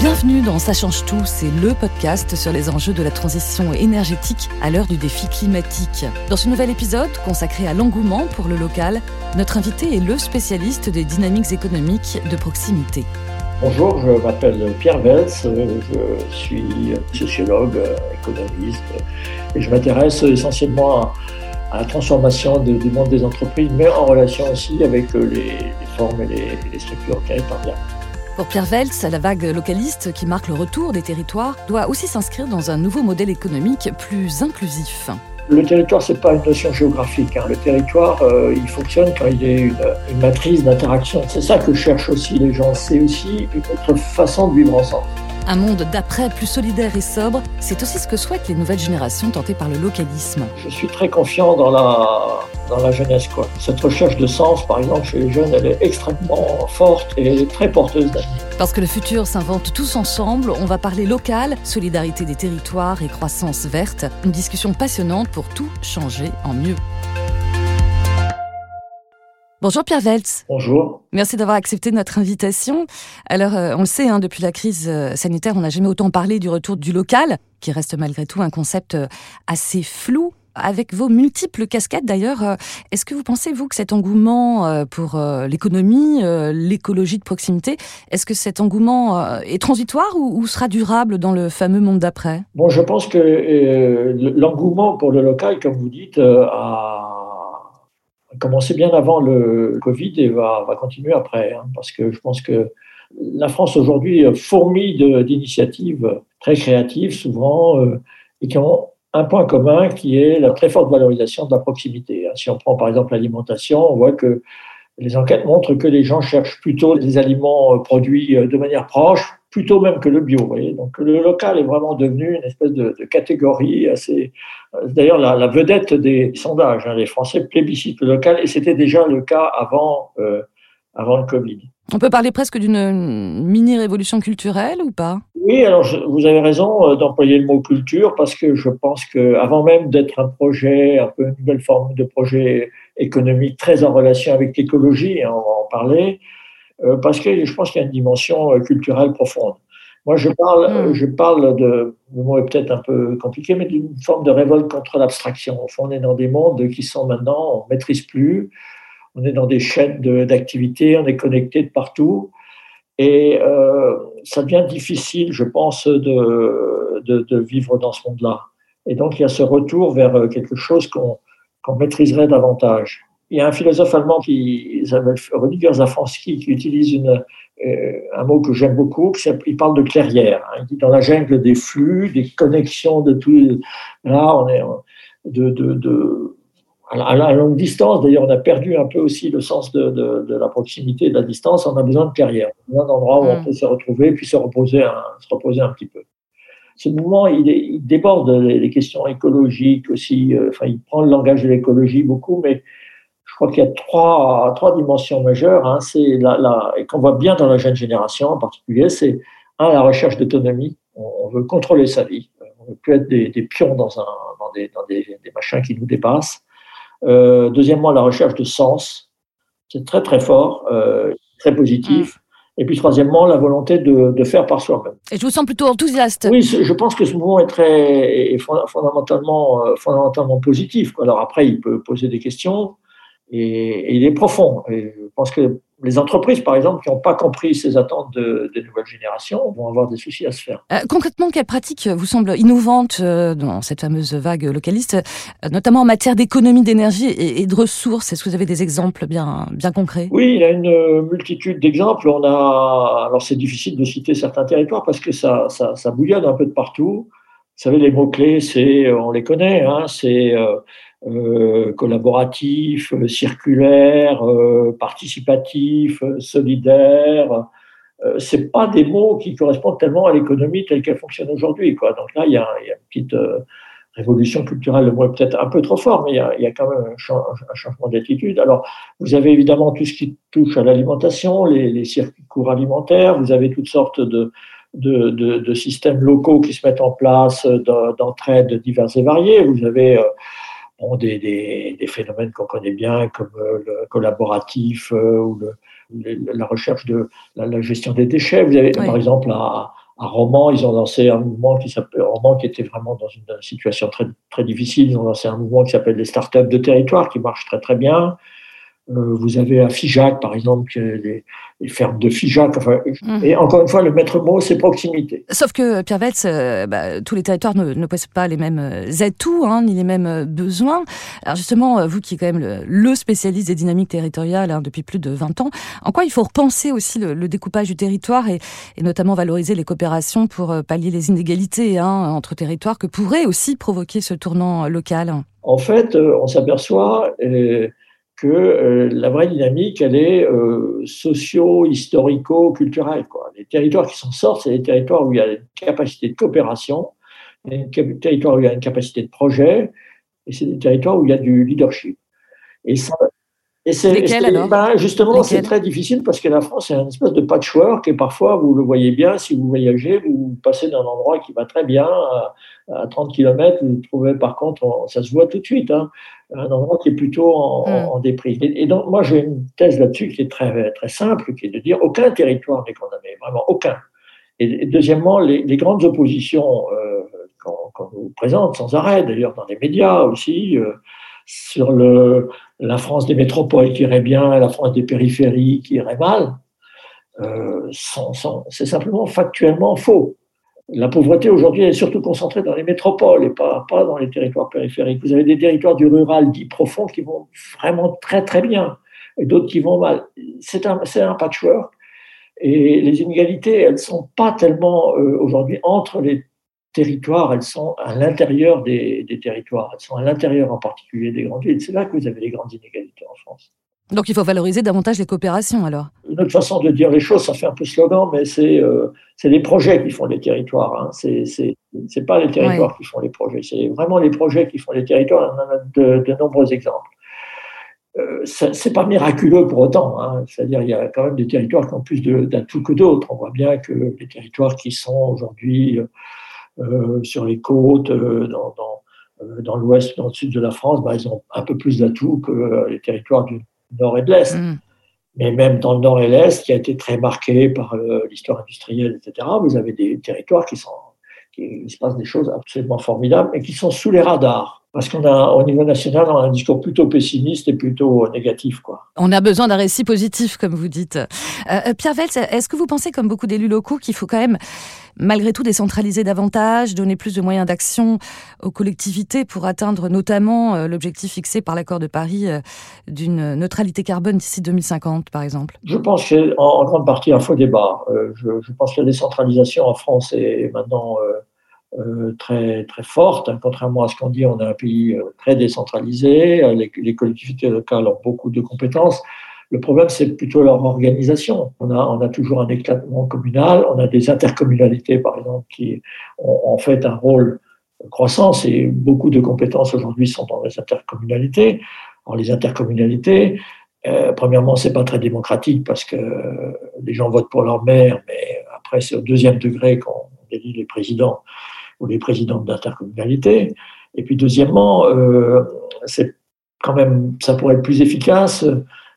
Bienvenue dans Ça change tout, c'est le podcast sur les enjeux de la transition énergétique à l'heure du défi climatique. Dans ce nouvel épisode consacré à l'engouement pour le local, notre invité est le spécialiste des dynamiques économiques de proximité. Bonjour, je m'appelle Pierre Vels, je suis sociologue, économiste et je m'intéresse essentiellement à, la transformation du monde des entreprises, mais en relation aussi avec les, formes et les, les structures territoriales. Pour Pierre Veltz, la vague localiste qui marque le retour des territoires doit aussi s'inscrire dans un nouveau modèle économique plus inclusif. Le territoire, ce n'est pas une notion géographique. Hein. Le territoire, euh, il fonctionne quand il a une, une matrice d'interaction. C'est ça que cherchent aussi les gens. C'est aussi une autre façon de vivre ensemble. Un monde d'après plus solidaire et sobre, c'est aussi ce que souhaitent les nouvelles générations tentées par le localisme. Je suis très confiant dans la, dans la jeunesse. Quoi. Cette recherche de sens, par exemple, chez les jeunes, elle est extrêmement forte et très porteuse d'avenir. Parce que le futur s'invente tous ensemble, on va parler local, solidarité des territoires et croissance verte. Une discussion passionnante pour tout changer en mieux. Bonjour Pierre Veltz. Bonjour. Merci d'avoir accepté notre invitation. Alors, euh, on le sait, hein, depuis la crise euh, sanitaire, on n'a jamais autant parlé du retour du local, qui reste malgré tout un concept euh, assez flou. Avec vos multiples casquettes d'ailleurs, est-ce que vous pensez, vous, que cet engouement pour l'économie, l'écologie de proximité, est-ce que cet engouement est transitoire ou, sera durable dans le fameux monde d'après? Bon, je pense que l'engouement pour le local, comme vous dites, a commencé bien avant le Covid et va, va continuer après. Hein, parce que je pense que la France aujourd'hui fourmille d'initiatives très créatives souvent euh, et qui ont un point commun qui est la très forte valorisation de la proximité. Hein. Si on prend par exemple l'alimentation, on voit que les enquêtes montrent que les gens cherchent plutôt des aliments euh, produits euh, de manière proche, plutôt même que le bio. Voyez Donc le local est vraiment devenu une espèce de, catégorie assez. Euh, d'ailleurs, la, vedette des sondages, hein, les Français plébiscitent le local et c'était déjà le cas avant, avant le Covid. On peut parler presque d'une mini-révolution culturelle ou pas? Oui, alors vous avez raison d'employer le mot culture parce que je pense qu'avant même d'être un projet, un peu une nouvelle forme de projet économique très en relation avec l'écologie, hein, on va en parler, euh, parce que je pense qu'il y a une dimension euh, culturelle profonde. Moi, je parle, hmm. je parle de, le mot est peut-être un peu compliqué, mais d'une forme de révolte contre l'abstraction. Au fond, on est dans des mondes qui sont maintenant, on ne maîtrise plus, on est dans des chaînes d'activités, on est connecté de partout. Et euh, ça devient difficile, je pense, de, de, de vivre dans ce monde-là. Et donc, il y a ce retour vers quelque chose qu'on qu'on maîtriserait davantage. Il y a un philosophe allemand qui s'appelle Rüdiger Zafransky qui utilise une, euh, un mot que j'aime beaucoup, il parle de clairière. Hein. Il dit dans la jungle des flux, des connexions de tout. Là, on est de, de, de à la longue distance. D'ailleurs, on a perdu un peu aussi le sens de, de, la proximité et de la distance. On a besoin de clairière, on a besoin d'endroits où on mm. peut se retrouver puis se reposer un, se reposer un petit peu ce mouvement, il, déborde les questions écologiques aussi. Euh, enfin, il prend le langage de l'écologie beaucoup, mais je crois qu'il y a trois, trois dimensions majeures. Hein. C'est la, et qu'on voit bien dans la jeune génération en particulier, c'est un, la recherche d'autonomie. On, veut contrôler sa vie. On ne veut plus être des, pions dans, un, dans, des, dans des, des, machins qui nous dépassent. Euh, deuxièmement, la recherche de sens. C'est très très fort, euh, très positif. Et puis troisièmement, la volonté de, de faire par soi-même. Et je vous sens plutôt enthousiaste. Oui, je pense que ce mouvement est très fondamentalement, euh, fondamentalement positif. Alors après, il peut poser des questions et, il est profond. Et je pense que les entreprises, par exemple, qui n'ont pas compris ces attentes de, des nouvelles générations, vont avoir des soucis à se faire. Euh, concrètement, quelles pratiques vous semblent innovantes euh, dans cette fameuse vague localiste, euh, notamment en matière d'économie d'énergie et, de ressources? Est-ce que vous avez des exemples bien, bien concrets? Oui, il y a une multitude d'exemples. On a, alors c'est difficile de citer certains territoires parce que ça, ça, ça bouillonne un peu de partout. Vous savez, les mots-clés, c'est, on les connaît, hein, c'est euh, collaboratif, euh, circulaire, euh, participatif, solidaire. c'est pas des mots qui correspondent tellement à l'économie telle qu'elle fonctionne aujourd'hui. Donc là, il y a, une petite révolution culturelle, le mot est peut-être un peu trop fort, mais il y a, quand même un, changement d'attitude. Alors, vous avez évidemment tout ce qui touche à l'alimentation, les, circuits courts alimentaires, vous avez toutes sortes de systèmes locaux qui se mettent en place d'entraide diverses et variées. Vous avez bon, des, des, des, phénomènes qu'on connaît bien, comme euh, le collaboratif euh, ou le, la recherche de la, gestion des déchets. Vous avez, par exemple, à, à Romans, ils ont lancé un mouvement qui s'appelle Romans, qui était vraiment dans une situation très, très difficile. Ils ont lancé un mouvement qui s'appelle les startups de territoire, qui marche très très bien. Euh, vous avez à Figeac, par exemple, les, les fermes de Figeac. Enfin, mmh. Et encore une fois, le maître mot, c'est proximité. Sauf que, Pierre Vetz, euh, bah, tous les territoires ne, ne, possèdent pas les mêmes euh, atouts, hein, ni les mêmes besoins. Alors justement, vous qui êtes quand même le, le spécialiste des dynamiques territoriales hein, depuis plus de 20 ans, en quoi il faut repenser aussi le, le découpage du territoire et, et, notamment valoriser les coopérations pour pallier les inégalités hein, entre territoires que pourrait aussi provoquer ce tournant local? En fait, on s'aperçoit... Euh, que euh, la vraie dynamique, elle est euh, socio-historico-culturelle. Les territoires qui s'en sortent, c'est les territoires où il y a une capacité de coopération, des territoires où il y a une capacité de projet, et c'est des territoires où il y a du leadership. Et ça, et c'est, ben, justement, c'est très difficile parce que la France est un espèce de patchwork et parfois, vous le voyez bien, si vous voyagez, vous passez d'un endroit qui va très bien à, 30 km, vous trouvez par contre, ça se voit tout de suite, hein, un endroit qui est plutôt en, hmm. en, déprise. Et, donc, moi, j'ai une thèse là-dessus qui est très, très simple, qui est de dire aucun territoire n'est condamné, vraiment aucun. Et, deuxièmement, les, les, grandes oppositions euh, qu'on, nous présente sans arrêt, d'ailleurs dans les médias aussi, euh, sur le, la France des métropoles qui irait bien, la France des périphéries qui irait mal, euh, c'est simplement factuellement faux. La pauvreté aujourd'hui est surtout concentrée dans les métropoles et pas, pas dans les territoires périphériques. Vous avez des territoires du rural dit profond qui vont vraiment très très bien et d'autres qui vont mal. C'est un, un patchwork. Et les inégalités, elles ne sont pas tellement euh, aujourd'hui entre les territoires, elles sont à l'intérieur des, territoires, elles sont à l'intérieur en particulier des grandes villes. C'est là que vous avez les grandes inégalités en France. Donc il faut valoriser davantage les coopérations alors Une autre façon de dire les choses, ça fait un peu slogan, mais c'est euh, les projets qui font les territoires. Hein. C'est n'est pas les territoires qui font les projets, c'est vraiment les projets qui font les territoires. On en a de, de nombreux exemples. Euh, c'est pas miraculeux pour autant. Hein. C'est-à-dire il y a quand même des territoires qui ont plus d'atouts que d'autres. On voit bien que les territoires qui sont aujourd'hui euh, sur les côtes, euh, dans, dans, euh, dans l'ouest, dans le sud de la France, bah, ils ont un peu plus d'atouts que les territoires du nord et de l'est. Mm. Mais même dans le nord et l'est, qui a été très marqué par l'histoire industrielle, etc., vous avez des territoires qui sont, qui, il se passe des choses absolument formidables et qui sont sous les radars. Parce qu'on a, au niveau national, on a un discours plutôt pessimiste et plutôt négatif, quoi. On a besoin d'un récit positif, comme vous dites. Euh, Pierre Veltz, est-ce que vous pensez, comme beaucoup d'élus locaux, qu'il faut quand même malgré tout décentraliser davantage, donner plus de moyens d'action aux collectivités pour atteindre notamment euh, l'objectif fixé par l'accord de Paris euh, d'une neutralité carbone d'ici 2050, par exemple? Je pense qu'en en grande partie un faux débat. Euh, je, pense que la décentralisation en France est maintenant très, très forte. Contrairement à ce qu'on dit, on a un pays très décentralisé. les collectivités locales ont beaucoup de compétences. Le problème, c'est plutôt leur organisation. On a, on a toujours un éclatement communal, on a des intercommunalités, par exemple, qui ont en fait un rôle croissant et beaucoup de compétences aujourd'hui sont dans les intercommunalités. Alors, les intercommunalités, euh, premièrement, c'est pas très démocratique parce que les gens votent pour leur maire, mais après, c'est au deuxième degré qu'on élit les présidents ou les présidentes d'intercommunalités. Et puis, deuxièmement, euh, c'est quand même, ça pourrait être plus efficace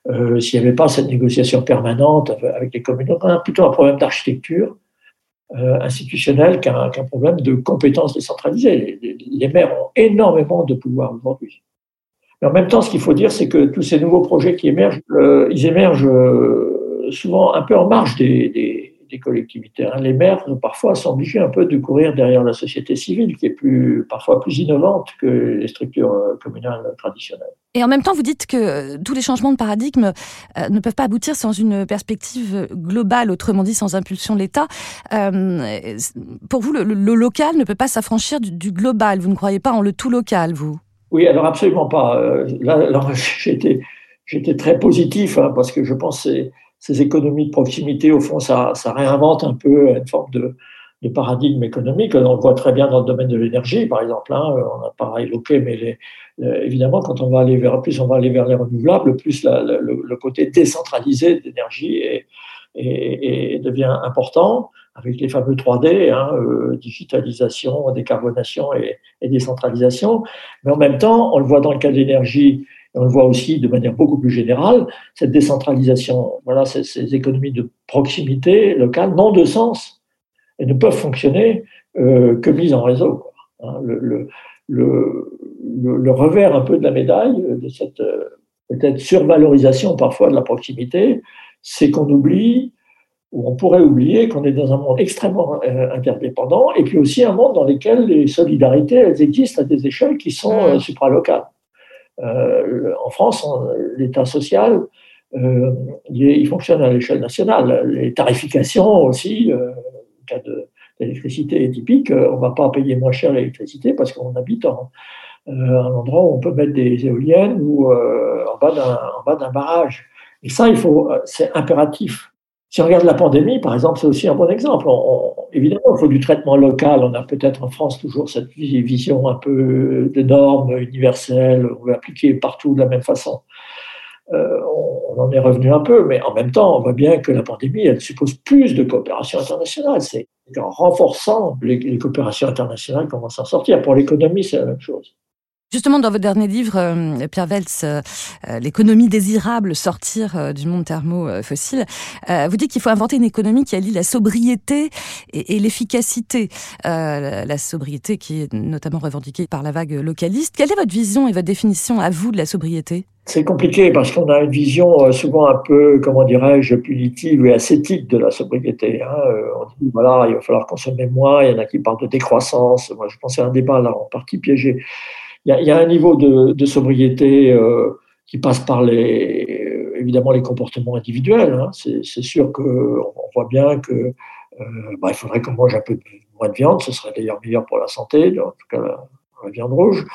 euh, s'il n'y avait pas cette négociation permanente avec les communes. on a plutôt un problème d'architecture euh, institutionnelle qu'un problème de compétences décentralisées. Les, maires ont énormément de pouvoir aujourd'hui. Mais en même temps, ce qu'il faut dire, c'est que tous ces nouveaux projets qui émergent, euh, ils émergent souvent un peu en marge des des collectivités. Hein. Les maires, parfois, sont obligés un peu de courir derrière la société civile, qui est plus, parfois plus innovante que les structures euh, communales traditionnelles. Et en même temps, vous dites que euh, tous les changements de paradigme euh, ne peuvent pas aboutir sans une perspective globale, autrement dit sans impulsion de l'État. pour vous, le, local ne peut pas s'affranchir du, global. Vous ne croyez pas en le tout local, vous? Oui, alors absolument pas. là, j'étais très positif hein, parce que je pense que ces économies de proximité, au fond, ça, ça réinvente un peu une forme de, de, paradigme économique. On le voit très bien dans le domaine de l'énergie, par exemple. Hein. on n'a pas évoqué, mais les, évidemment, quand on va aller vers plus on va aller vers les renouvelables, plus la, le, le, côté décentralisé d'énergie est, et, devient important avec les fameux 3D, hein, euh, digitalisation, décarbonation et, et, décentralisation. Mais en même temps, on le voit dans le cas de l'énergie, on le voit aussi de manière beaucoup plus générale, cette décentralisation, voilà, ces, économies de proximité locale n'ont de sens et ne peuvent fonctionner que mises en réseau. Hein, le, le, le, revers un peu de la médaille de cette peut-être survalorisation parfois de la proximité, c'est qu'on oublie ou on pourrait oublier qu'on est dans un monde extrêmement interdépendant, et puis aussi un monde dans lequel les solidarités elles existent à des échelles qui sont supralocales. Euh, en France, l'État social, euh, il, fonctionne à l'échelle nationale. Les tarifications aussi, euh, en cas d'électricité est typique, on ne va pas payer moins cher l'électricité parce qu'on habite en, un endroit où on peut mettre des éoliennes ou en bas d'un barrage. Et ça, c'est impératif si on regarde la pandémie, par exemple, c'est aussi un bon exemple. évidemment, il faut du traitement local. On a peut-être en France toujours cette vision un peu de normes universelles, on veut appliquer partout de la même façon. Euh, on, en est revenu un peu, mais en même temps, on voit bien que la pandémie, elle suppose plus de coopération internationale. C'est en renforçant les, les coopérations internationales qu'on va s'en sortir. Pour l'économie, c'est la même chose. Justement, dans votre dernier livre, euh, Pierre Weltz, euh, euh, L'économie désirable, sortir du monde thermo-fossile, vous dites qu'il faut inventer une économie qui allie la sobriété et, l'efficacité. la sobriété qui est notamment revendiquée par la vague localiste. Quelle est votre vision et votre définition à vous de la sobriété? C'est compliqué parce qu'on a une vision souvent un peu, comment dirais-je, punitive et ascétique de la sobriété. Hein. On dit, voilà, il va falloir consommer moins, il y en a qui parlent de décroissance. Moi, je pensais à un débat là en partie piégé il y, a, un niveau de, sobriété euh, qui passe par les, évidemment les comportements individuels. Hein. C'est sûr qu'on voit bien que euh, bah, il faudrait qu'on mange un peu moins de viande, ce serait d'ailleurs meilleur pour la santé, en tout cas la, viande rouge.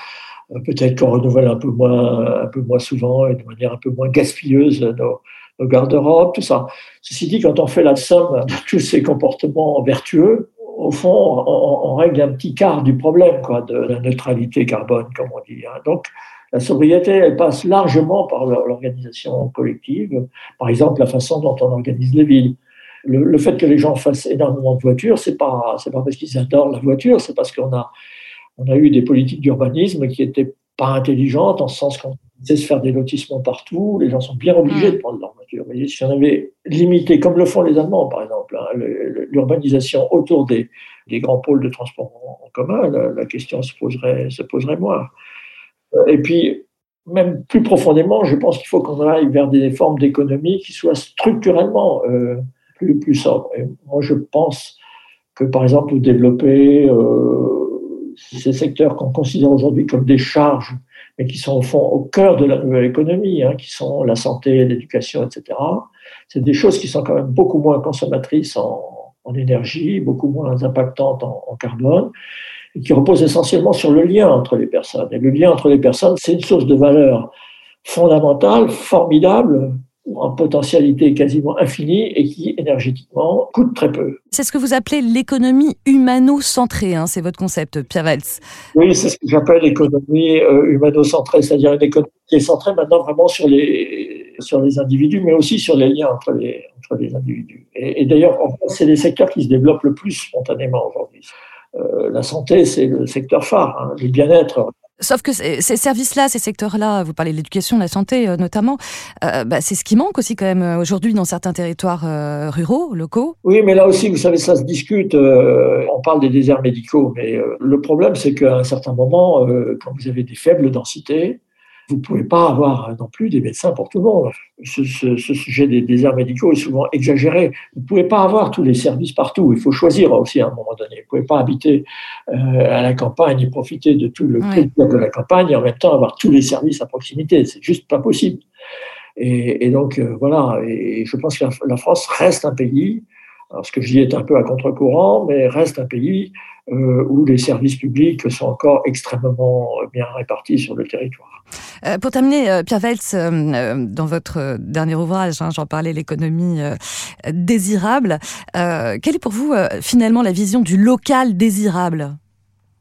Euh, peut-être qu'on renouvelle un peu moins, un peu moins souvent et de manière un peu moins gaspilleuse nos, nos garde-robes, tout ça. Ceci dit, quand on fait la somme de tous ces comportements vertueux, au fond, on, règle un petit quart du problème quoi, de la neutralité carbone, comme on dit. Hein. Donc, la sobriété, elle passe largement par l'organisation collective. Par exemple, la façon dont on organise les villes. Le, fait que les gens fassent énormément de voitures, c'est pas pas parce qu'ils adorent la voiture, c'est parce qu'on a on a eu des politiques d'urbanisme qui étaient pas intelligentes en ce sens qu'on sait se faire des lotissements partout. Les gens sont bien obligés de prendre leur voiture. Vous si on avait limité, comme le font les Allemands par exemple, hein, l'urbanisation autour des, des, grands pôles de transport en commun, la, question se poserait, se poserait moins. Euh, et puis, même plus profondément, je pense qu'il faut qu'on aille vers des formes d'économie qui soient structurellement euh, plus, plus sobres. Et moi, je pense que, par exemple, développer euh, ces secteurs qu'on considère aujourd'hui comme des charges mais qui sont au fond au cœur de la nouvelle économie, hein, qui sont la santé, l'éducation, etc. C'est des choses qui sont quand même beaucoup moins consommatrices en, énergie, beaucoup moins impactantes en, carbone, et qui reposent essentiellement sur le lien entre les personnes. Et le lien entre les personnes, c'est une source de valeur fondamentale, formidable, en potentialité quasiment infinie et qui énergétiquement coûte très peu. C'est ce que vous appelez l'économie humano-centrée, hein, c'est votre concept, Pierre Valls. Oui, c'est ce que j'appelle l'économie euh, humano-centrée, c'est-à-dire une économie qui est centrée maintenant vraiment sur les, sur les individus, mais aussi sur les liens entre les, entre les individus. Et, et d'ailleurs, c'est les secteurs qui se développent le plus spontanément aujourd'hui. Euh, la santé, c'est le secteur phare. Hein. Le bien-être, Sauf que ces services-là, ces secteurs-là, vous parlez de l'éducation, de la santé euh, notamment, euh, bah, c'est ce qui manque aussi quand même euh, aujourd'hui dans certains territoires ruraux, locaux. Oui, mais là aussi, vous savez, ça se discute. on parle des déserts médicaux, mais le problème, c'est qu'à un certain moment, quand vous avez des faibles densités, vous ne pouvez pas avoir non plus des médecins pour tout le monde. Ce, sujet des déserts médicaux est souvent exagéré. Vous ne pouvez pas avoir tous les services partout. Il faut choisir aussi à un moment donné. Vous ne pouvez pas habiter euh, à la campagne et profiter de tout le plaisir de la campagne et en même temps avoir tous les services à proximité. C'est juste pas possible. Et, donc euh, voilà. Et je pense que la France reste un pays alors, ce que je dis est un peu à contre-courant, mais reste un pays euh, où les services publics sont encore extrêmement bien répartis sur le territoire. Euh, pour terminer, euh, Pierre Weltz, dans votre dernier ouvrage, hein, j'en parlais, l'économie désirable, quelle est pour vous finalement la vision du local désirable?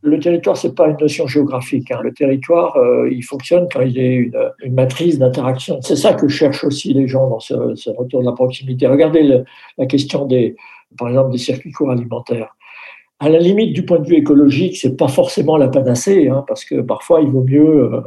Le territoire, c'est pas une notion géographique. Hein. Le territoire, euh, il fonctionne quand il est une, une matrice d'interaction. C'est ça que cherchent aussi les gens dans ce, ce retour de la proximité. Regardez la question des, par exemple, des circuits courts alimentaires. À la limite, du point de vue écologique, c'est pas forcément la panacée, hein, parce que parfois, il vaut mieux euh, euh,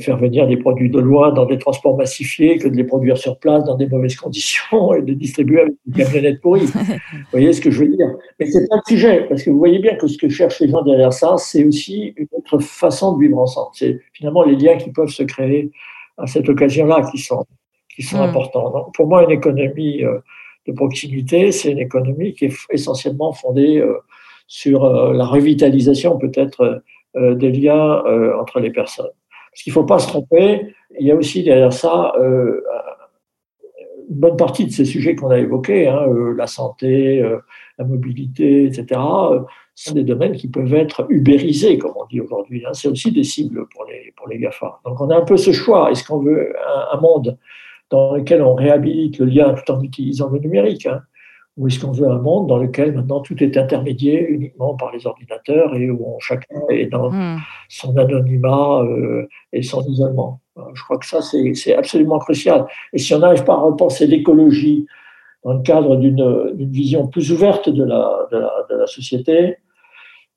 faire venir des produits de loin dans des transports massifiés que de les produire sur place dans des mauvaises conditions et de distribuer avec des camionnettes pourries. vous voyez ce que je veux dire? Mais c'est pas le sujet, parce que vous voyez bien que ce que cherchent les gens derrière ça, c'est aussi une autre façon de vivre ensemble. C'est finalement les liens qui peuvent se créer à cette occasion-là qui sont, qui sont hmm. importants. Donc, pour moi, une économie euh, de proximité, c'est une économie qui est essentiellement fondée euh, sur la revitalisation peut-être des liens entre les personnes. Parce qu'il ne faut pas se tromper, il y a aussi derrière ça euh, une bonne partie de ces sujets qu'on a évoqués, hein, euh, la santé, euh, la mobilité, etc., sont des domaines qui peuvent être ubérisés, comme on dit aujourd'hui. Hein. C'est aussi des cibles pour les, pour les GAFA. Donc on a un peu ce choix. Est-ce qu'on veut un, monde dans lequel on réhabilite le lien tout en utilisant le numérique hein, ou est-ce qu'on veut un monde dans lequel maintenant tout est intermédié uniquement par les ordinateurs et où chacun est dans hmm. son anonymat euh, et son isolement Je crois que ça, c'est absolument crucial. Et si on n'arrive pas à repenser l'écologie dans le cadre d'une vision plus ouverte de la, de la, de la société,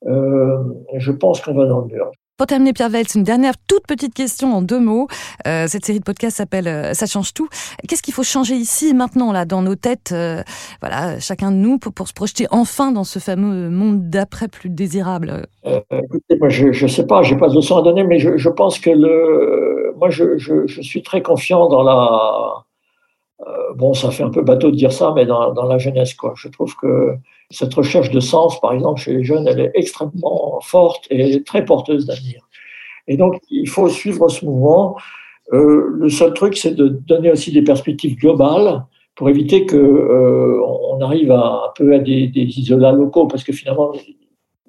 euh, je pense qu'on va dans le mur. Pour terminer, Pierre Weltz, une dernière toute petite question en deux mots. Euh, cette série de podcasts s'appelle euh, Ça change tout. Qu'est-ce qu'il faut changer ici maintenant, là, dans nos têtes, euh, voilà, chacun de nous, pour, se projeter enfin dans ce fameux monde d'après plus désirable? Écoutez, moi, je ne sais pas, j'ai pas de leçon à donner, mais je, je pense que le, moi, je, je, je, suis très confiant dans la. Bon, ça fait un peu bateau de dire ça, mais dans, la jeunesse, quoi. Je trouve que cette recherche de sens, par exemple, chez les jeunes, elle est extrêmement forte et très porteuse d'avenir. Et donc, il faut suivre ce mouvement. Euh, le seul truc, c'est de donner aussi des perspectives globales pour éviter que euh, arrive à, un peu à des, isolats locaux, parce que finalement,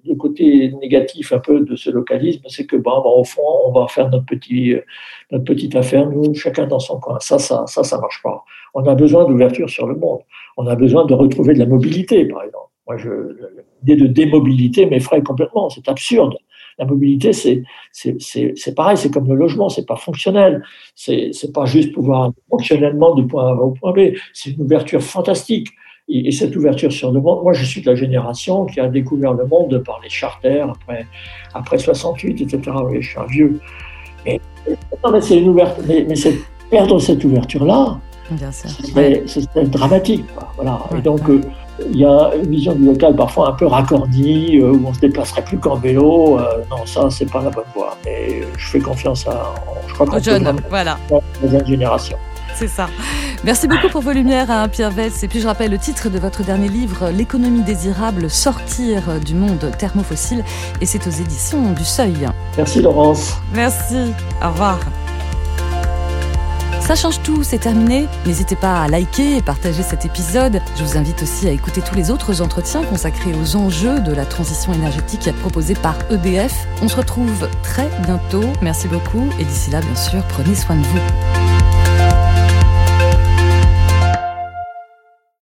le côté négatif un peu de ce localisme, c'est que bon, au fond, on va faire notre petit, notre petite affaire, nous, chacun dans son coin. Ça, ça, ça, ça marche pas. On a besoin d'ouverture sur le monde. On a besoin de retrouver de la mobilité, par exemple. Moi, l'idée de démobilité m'effraie complètement. C'est absurde. La mobilité, c'est, pareil, c'est comme le logement, c'est pas fonctionnel. C'est, c'est pas juste pouvoir fonctionnellement du point A au point B. C'est une ouverture fantastique. Et, cette ouverture sur le monde, moi, je suis de la génération qui a découvert le monde par les charters après, après 68, etc. Oui, je suis un vieux. Mais, mais c'est une ouverture, mais, mais c'est perdre cette ouverture-là, c'est dramatique. Voilà. Et donc, euh, il y a une vision du local parfois un peu raccordie, euh, où on se déplacerait plus qu'en vélo. Euh, non, ça, c'est pas la bonne voie. Mais je fais confiance à, je crois aux jeunes, voilà. La génération. C'est ça. Merci beaucoup pour vos lumières, hein, Pierre Vetz. Et puis je rappelle le titre de votre dernier livre, L'économie désirable, sortir du monde thermofossile. Et c'est aux éditions du Seuil. Merci Laurence. Merci. Au revoir. Ça change tout, c'est terminé. N'hésitez pas à liker et partager cet épisode. Je vous invite aussi à écouter tous les autres entretiens consacrés aux enjeux de la transition énergétique proposés par EDF. On se retrouve très bientôt. Merci beaucoup et d'ici là, bien sûr, prenez soin de vous.